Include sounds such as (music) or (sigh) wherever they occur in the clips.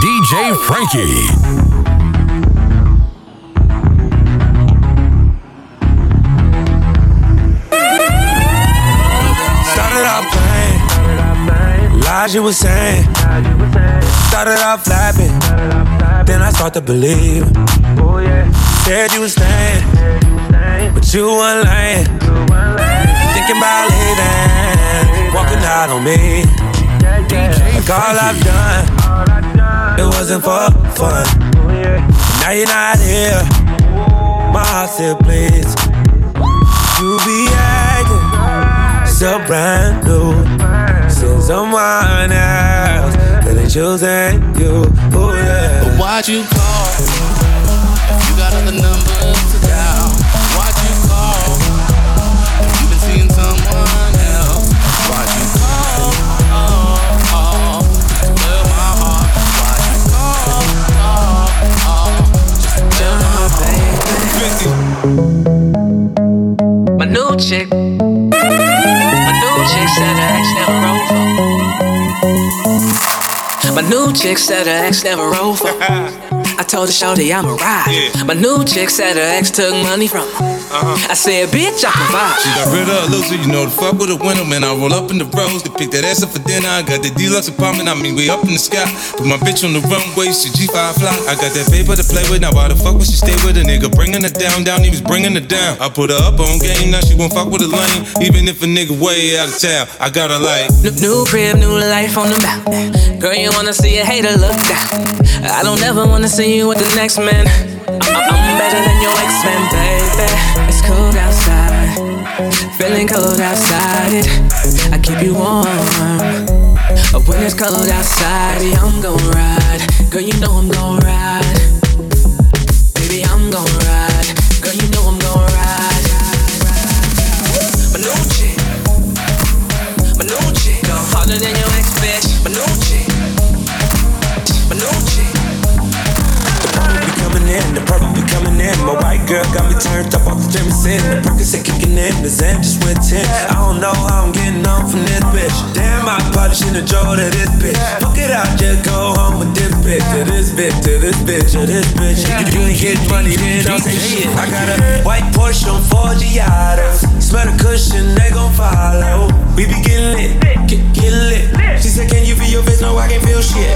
DJ Frankie. Started off playing, lies you were saying. Started off flapping, then I start to believe. Said you was staying, but you weren't lying. Thinking about leaving, walking out on me. Like all I've done, it wasn't for fun. Now you're not here, my heart still bleeds. You be acting so brand new. Since someone else could have chosen you. Oh yeah. But why'd you call? You got other numbers chick, my new chick said her ex never rolled for. My new chick said her ex never rolled for. (laughs) I told her shorty I'm a ride. My new chick said her ex took money from her. I said, bitch, I provide. She got rid of a loser, you know the fuck with a window, man. I roll up in the rose to pick that ass up for dinner. I got the deluxe apartment, I mean, we up in the sky. Put my bitch on the runway, she G5 fly. I got that paper to play with, now why the fuck would she stay with a nigga? Bringing her down, down, he was bringing her down. I put her up on game, now she won't fuck with a lane. Even if a nigga way out of town, I got her like. New, new crib, new life on the mountain. Girl, you wanna see a hater look down. I don't ever wanna see you with the next man. Better than your ex-man, baby. It's cold outside, feeling cold outside. I keep you warm. But when it's cold outside, I'm gon' ride. Girl, you know I'm gon' ride. In, just went 10. I don't know how I'm getting on from this bitch. Damn, I probably shouldn't draw to this bitch. Fuck it out, just go home with this bitch. To this bitch, to this bitch, to this bitch. You ain't get money, then don't say shit. I got a white Porsche on four Giados. Smell the cushion, they gon' follow. We be getting lit, get, get lit. She said, Can you feel your face? No, I can't feel shit.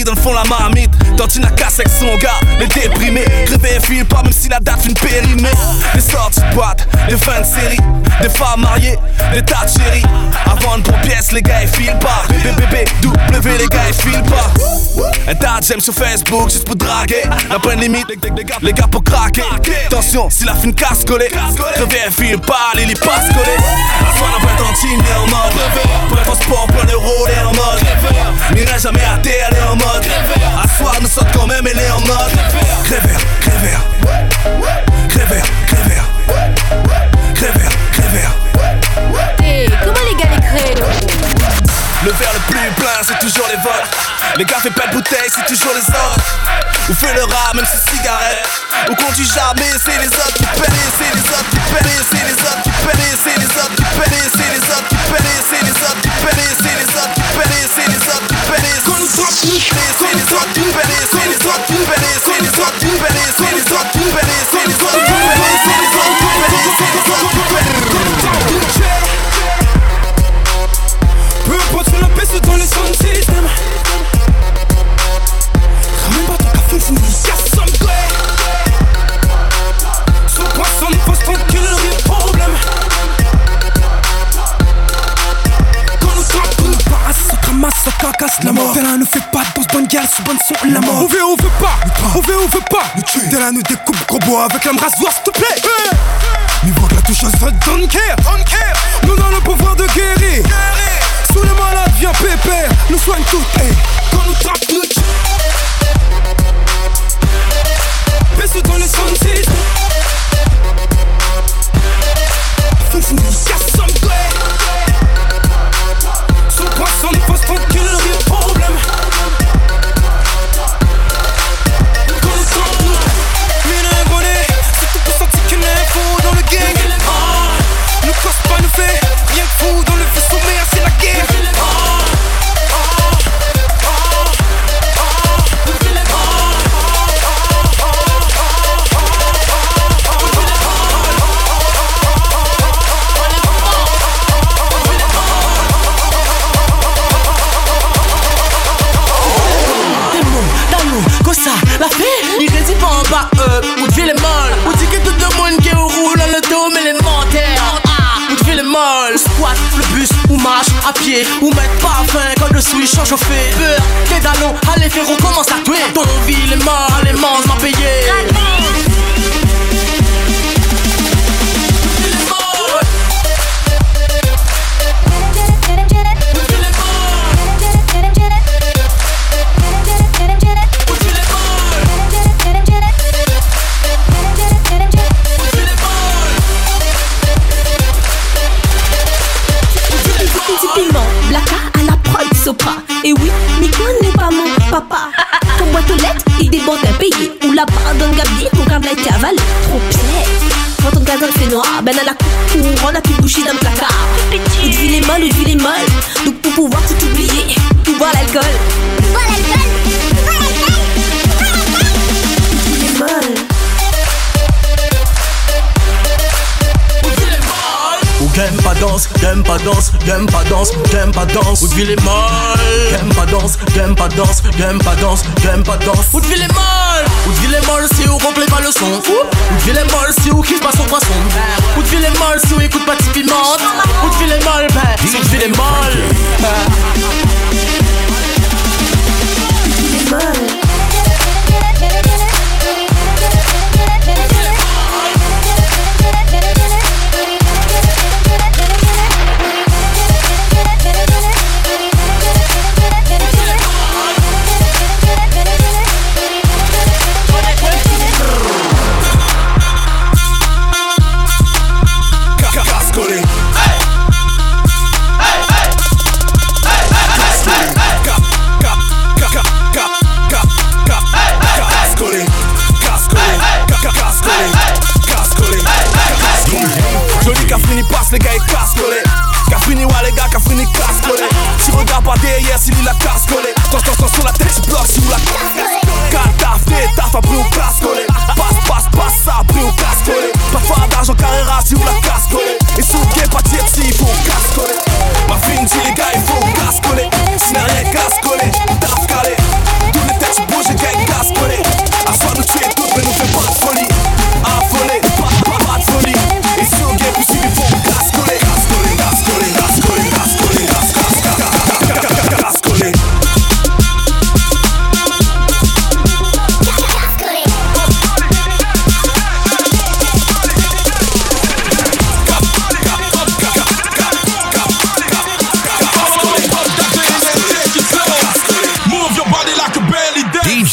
À dans le fond la marmite. Tortina casse avec son gars, les déprimés et file pas même si la date une périmée. Des sorties de boîte, des fins de série. Des femmes mariées, des tas de chéris. Avant une bonne pièce, les gars ils filent pas. BBB, W, les gars ils filent pas. Un tas de j'aime sur Facebook juste pour draguer. La bonne limite, les gars pour craquer. Attention, si la fine casse collée. Et file pas, les lits pas collés. La soirée être entière, mais en mode Pour être en sport, plein de rôles et en mode. M'irai jamais à terre, elle est en mode À soir, nous sommes quand même, est en mode. Crèvert, crèvert Crèvert, crèvert Crèvert, crèvert Hey, comment les gars les créent le verre le plus plein, c'est toujours les votes. Les gars cafés, pas de bouteille, c'est toujours les autres. Ou fait le rat, même ses cigarettes. Ou conduit jamais, c'est les autres qui c'est les autres qui c'est les autres qui paient, c'est les autres qui c'est les autres qui c'est les autres qui c'est les autres qui paient, c'est les autres qui paient. Qu'on nous troque, qu'on nous troque, qu'on nous troque, qu'on nous troque, qu'on nous troque, qu'on nous troque, qu'on nous troque, qu'on nous troque, qu'on nous troque, qu'on qu'on nous troque, qu'on nous troque, qu'on nous troque, qu'on nous troque, qu'on nous troque, moi la dans les Ramène pas ton café, casse Sous toi sans les fausses ça cacasse la mort. Della ne fait pas de bonne guerre, sous bonne son la mort. On veut, veut pas, on veut, on veut pas. Nous tuer. Della nous découpe gros bois avec la brasse, voir s'il te plaît. Mais voir que la don't care. Nous dans le pouvoir de guérir. Tous les malades viennent pépère, nous soignent toutes hey. Quand nous trappe nous Baisse dans les sunset Faut que je casse J'aime pas danse, j'aime pas danse, j'aime pas danse. Woodville est mal. J'aime pas danse, j'aime pas danse, j'aime pas danse, j'aime pas danse. Woodville est mal. Woodville est mal si on complète pas le son. Woodville est mal si on kiffe pas son poisson. Woodville est mal si on écoute pas Tipeee Mante Woodville est mal, ben. bah, Woodville est Woodville est mal.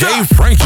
Dave Frankie.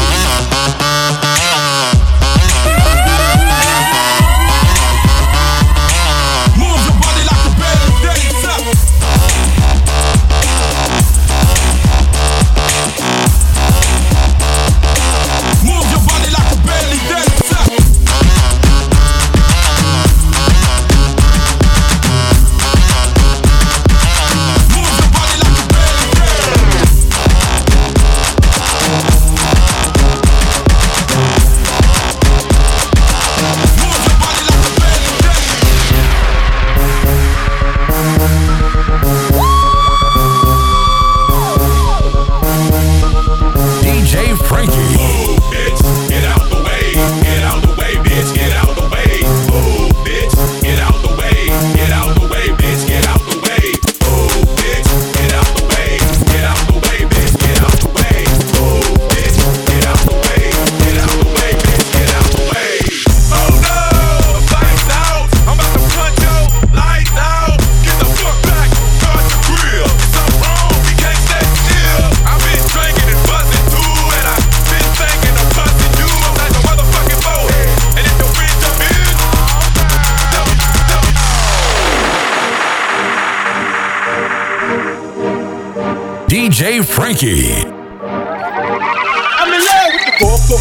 DJ Frankie. I'm in love with the coco.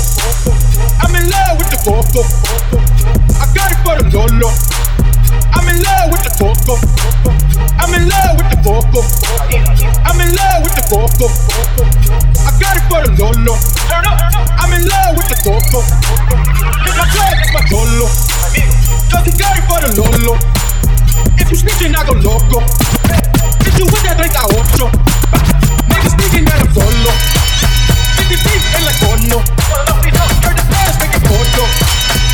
I'm in love with the coco. I got it for the lolo. I'm in love with the coco. I'm in love with the coco. I'm in love with the coco. I got it for the lolo. I'm in love with the coco. Hit my club, my lolo. Just got it for the lolo. If you snitching, I go loco. If you with that, drink I want you. Niggas thinking that I'm solo. 50 feet in like Bono. Heard the fast, make it Bono.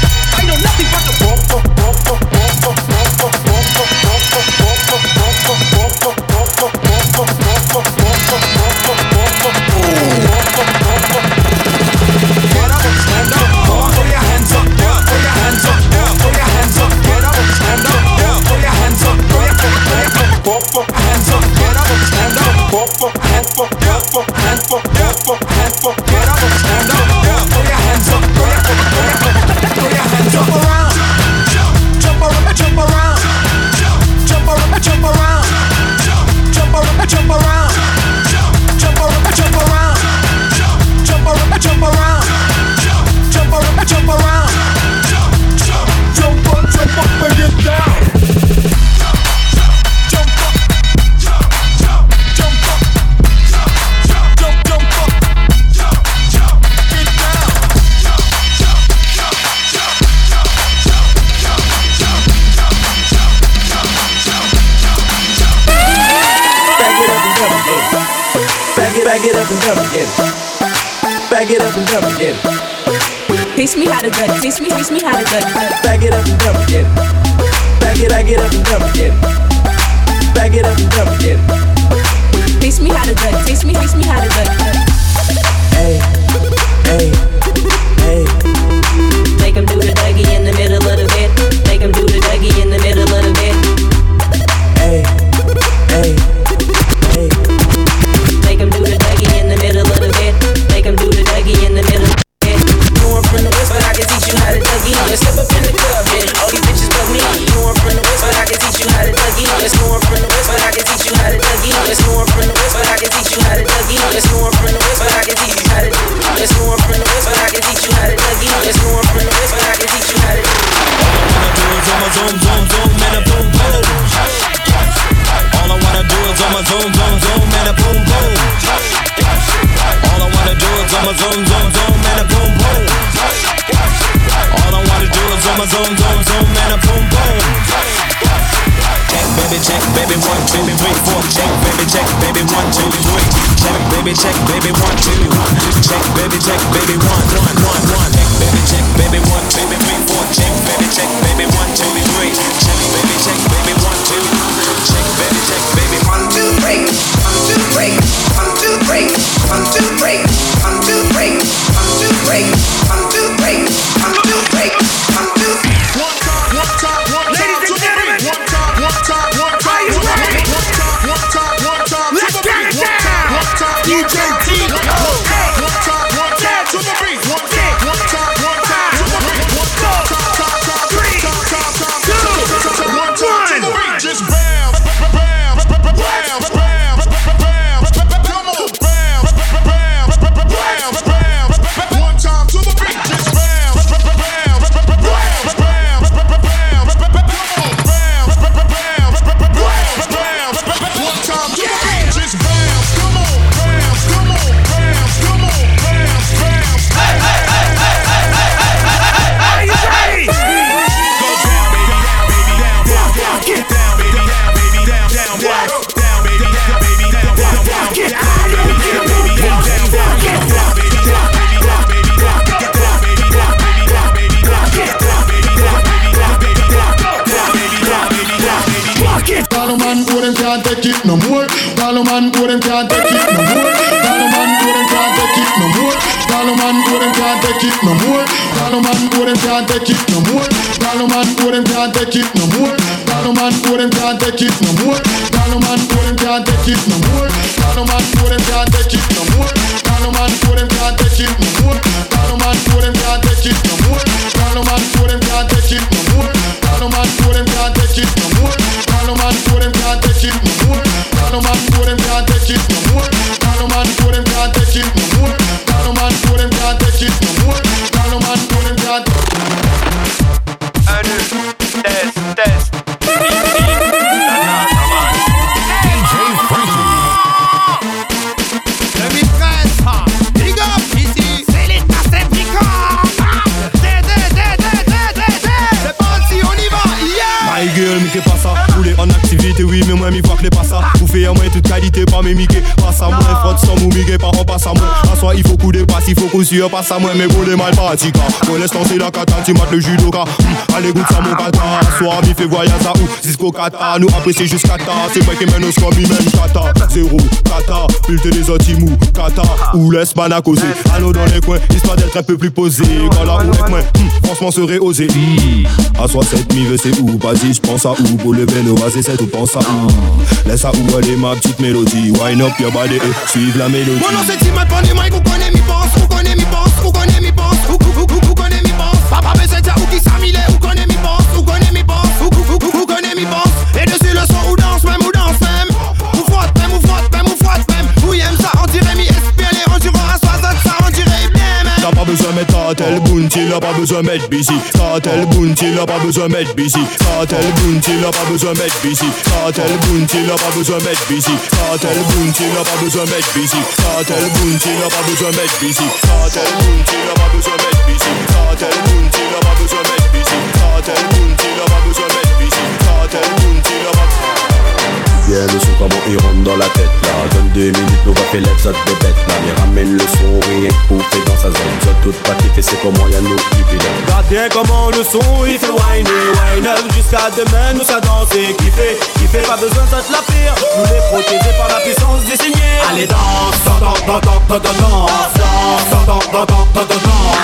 teach me how to duck it. Back it up and dump it. Back it, I get up and dump it. Back it up and dump it. Teach me how to duck. Teach me, teach me how to duck. Hey, hey. baby, check, baby, one, two. Check, baby, check, baby, one, one, one, one. Check, baby, check, baby, one, two, three, four. Check, baby, check, baby, one, two, three. Check, baby, check, baby, one, two. Check, baby, check, baby, one, two, three. One, two, three. One, two, three. One, two, three. One, two, three. One, two, three. One, two, three. take it no more. Dollar man go them can't take it no more. Dollar man go them can't take it no more. Dollar man go them can't take it no more. Dollar man go them can't take it no more. Dollar man go them can't take it no more. Man go them can't take it no more. Dollar man go them can't take it no more. Man go them can't take it. Mè mwen mi vwak le pasa Ou feye mwen tout kalite pa mè mike Pasa mwen frot som ou mike paran pasa mwen Aswa il faut kou de pas, il faut kou suye pas à moi Mais bon les malpatika Pour l'instant c'est la katane, tu mates le judoka. Mmh, Allez goûte ça mon kata Soir mi voyage à où? Cisco kata, nous apprécier jusqu'à ta C'est moi qui mène au score, même kata. Zéro, kata, bulletin des antimous Kata, ou laisse man à causer. Allons dans les coins, histoire d'être un peu plus posé. Quand la roue avec moi, mmh, franchement serait osé. Mmh. À 67 mi c'est où, vas-y j'pense à où? Pour le beno, c'est 7 ou pense à où? Laisse à où aller ma petite mélodie. Wine up your body et suive la mélodie. Mon nom c'est Tim Alpone, Mike, vous connaissez mi pense, vous connaissez mi pense, vous connaissez mi pense, vous, connaissez mi pense. Papa besoin de ou qui s'amile, besoin mettre busy. Cartel Bounty, il pas besoin d'être busy. Cartel Bounty, il pas besoin d'être busy. Cartel Bounty, il pas besoin d'être busy. Cartel Bounty, il pas besoin d'être busy. Cartel Bounty, il pas besoin d'être busy. Cartel Bounty, il pas besoin d'être busy. Cartel Bounty, il pas besoin d'être busy. Cartel Bounty, Bien le son comment il rentre dans la tête là Donne deux minutes, nous va faire autres des bêtes là Mais ramène le son, rien faire dans sa zone autres toutes pratiques et c'est comment y'a nos clips là Regarde bien comment le son il fait whiner, wine jusqu'à demain, nous ça danse et kiffer, kiffer pas besoin de te la pire, nous les protéger par la puissance des seigneurs. Allez danse, danse, danse, danse, danse, danse, danse, danse, danse, danse.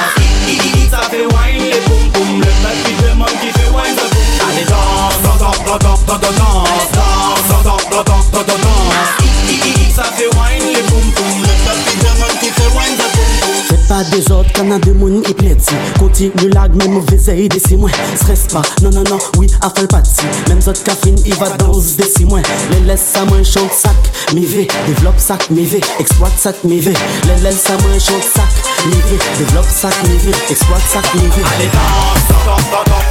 Ça fait wine les boum boum, le mec qui demande qui fait wine the boom. Allez danse, danse, danse, danse, danse, danse, danse, danse, danse. Ça fait wine les boum boum, le mec qui demande qui fait wine pas des autres quand a deux moun y plaît Continue lag, même mauvais aïe des six mois. Stress pas, non non non, oui, pas de si Même autres caféine, il va dans des six mois. Les laisse ça moins chante sac, mivé Développe sac, mivé, exploite sac, mivé Les laisse ça moins chante sac, mivé Développe sac, mivé, exploite sac, mivé Allez danse, danse, danse, danse,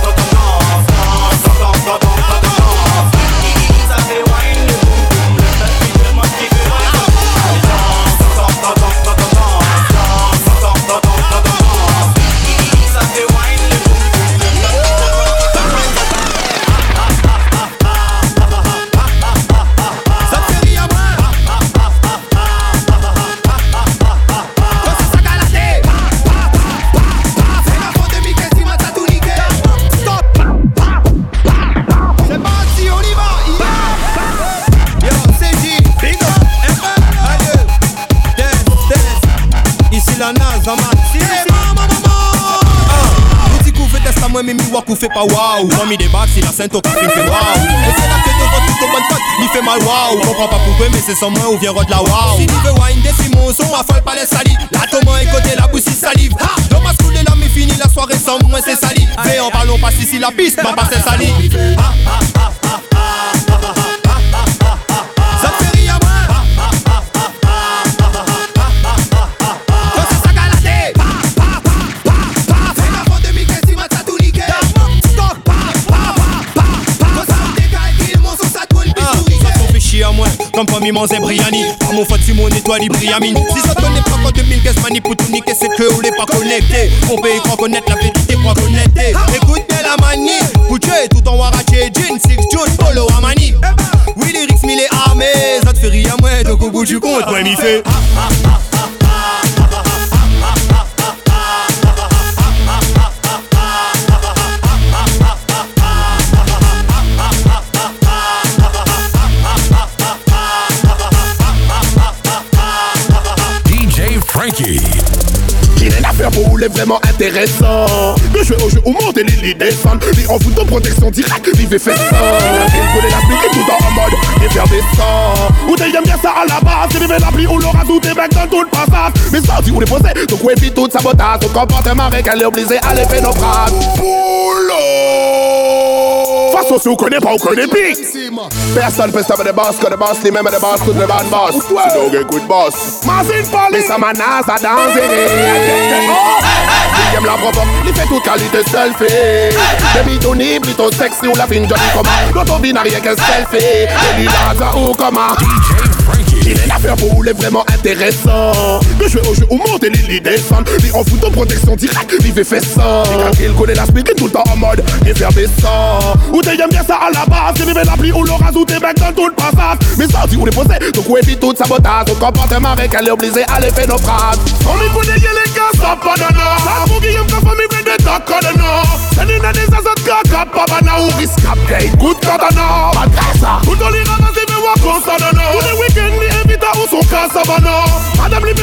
mi wakou fait pas waouh. Quand mi débarque, si la scène au café fait waouh. Et c'est là que devant tout au bon pote, mi fait mal waouh. Comprends pas pourquoi, mais c'est sans moi ou vient rod la waouh. Si tu veux wine des Simon, son affole pas les salis La toman est côté la bouche salive. Dans ma school et là, mi fini la soirée sans moi, c'est sali. Mais en ballon, pas ici la piste, ma passe c'est sali. Ha, ha, ha, Comme mi manzer Briani Pas mon mon étoile Briamine. Si ça connaît pas quand 2015 mani pour tout niquer C'est que on n'est pas connecté On peut y croire connaître la vérité pour connecter. Écoute bien la manie. Boucher tout en waraché Jean, six, Jude, polo, Amani Oui lyrics mille et armés Ça te fait rire à moi Donc au bout du compte. Moi m'y fait les vraiment intéressant. De jouer au jeu ou monter les lits des fans. Lui en fout de protection directe, vivez fait ça. Il connaît la spirit tout en mode effervescent. Ou t'aimes bien ça à la base. C'est vivre la pluie ou l'orage ou tes mecs dans tout le passage. Mais sorti ou les posés, donc ouais, puis tout sabotage. Ton comportement avec elle est obligé à nos phrases. Boulot! so su connais pas, on connaît pis. Personne peut savoir de boss, que de boss, ni même de boss, tout le bad boss. Tu donc un coup de boss. Mazine Pali! Mais ça à danser. La provoque, il fait toute qualité selfie. Débit tourné, plutôt sexy, ou la fin Johnny Coma. Selfie? Et du laser ou comment? DJ Il est l'affaire pour vous, les vraiment intéressant. De jouer au jeu ou monter les lits des fans. Lui en protection directe, fait ça. Il connaît la tout le temps en mode effervescent. Ou t'aimes bien ça à la base. rempli ou le rajouter bec dans tout le passage Mais ou les donc où évite tout sabotage? Son comportement avec elle est obligé à l'effet naufrage On les gars, C'est ou good ça, tout week-ends, vita ou son Madame ou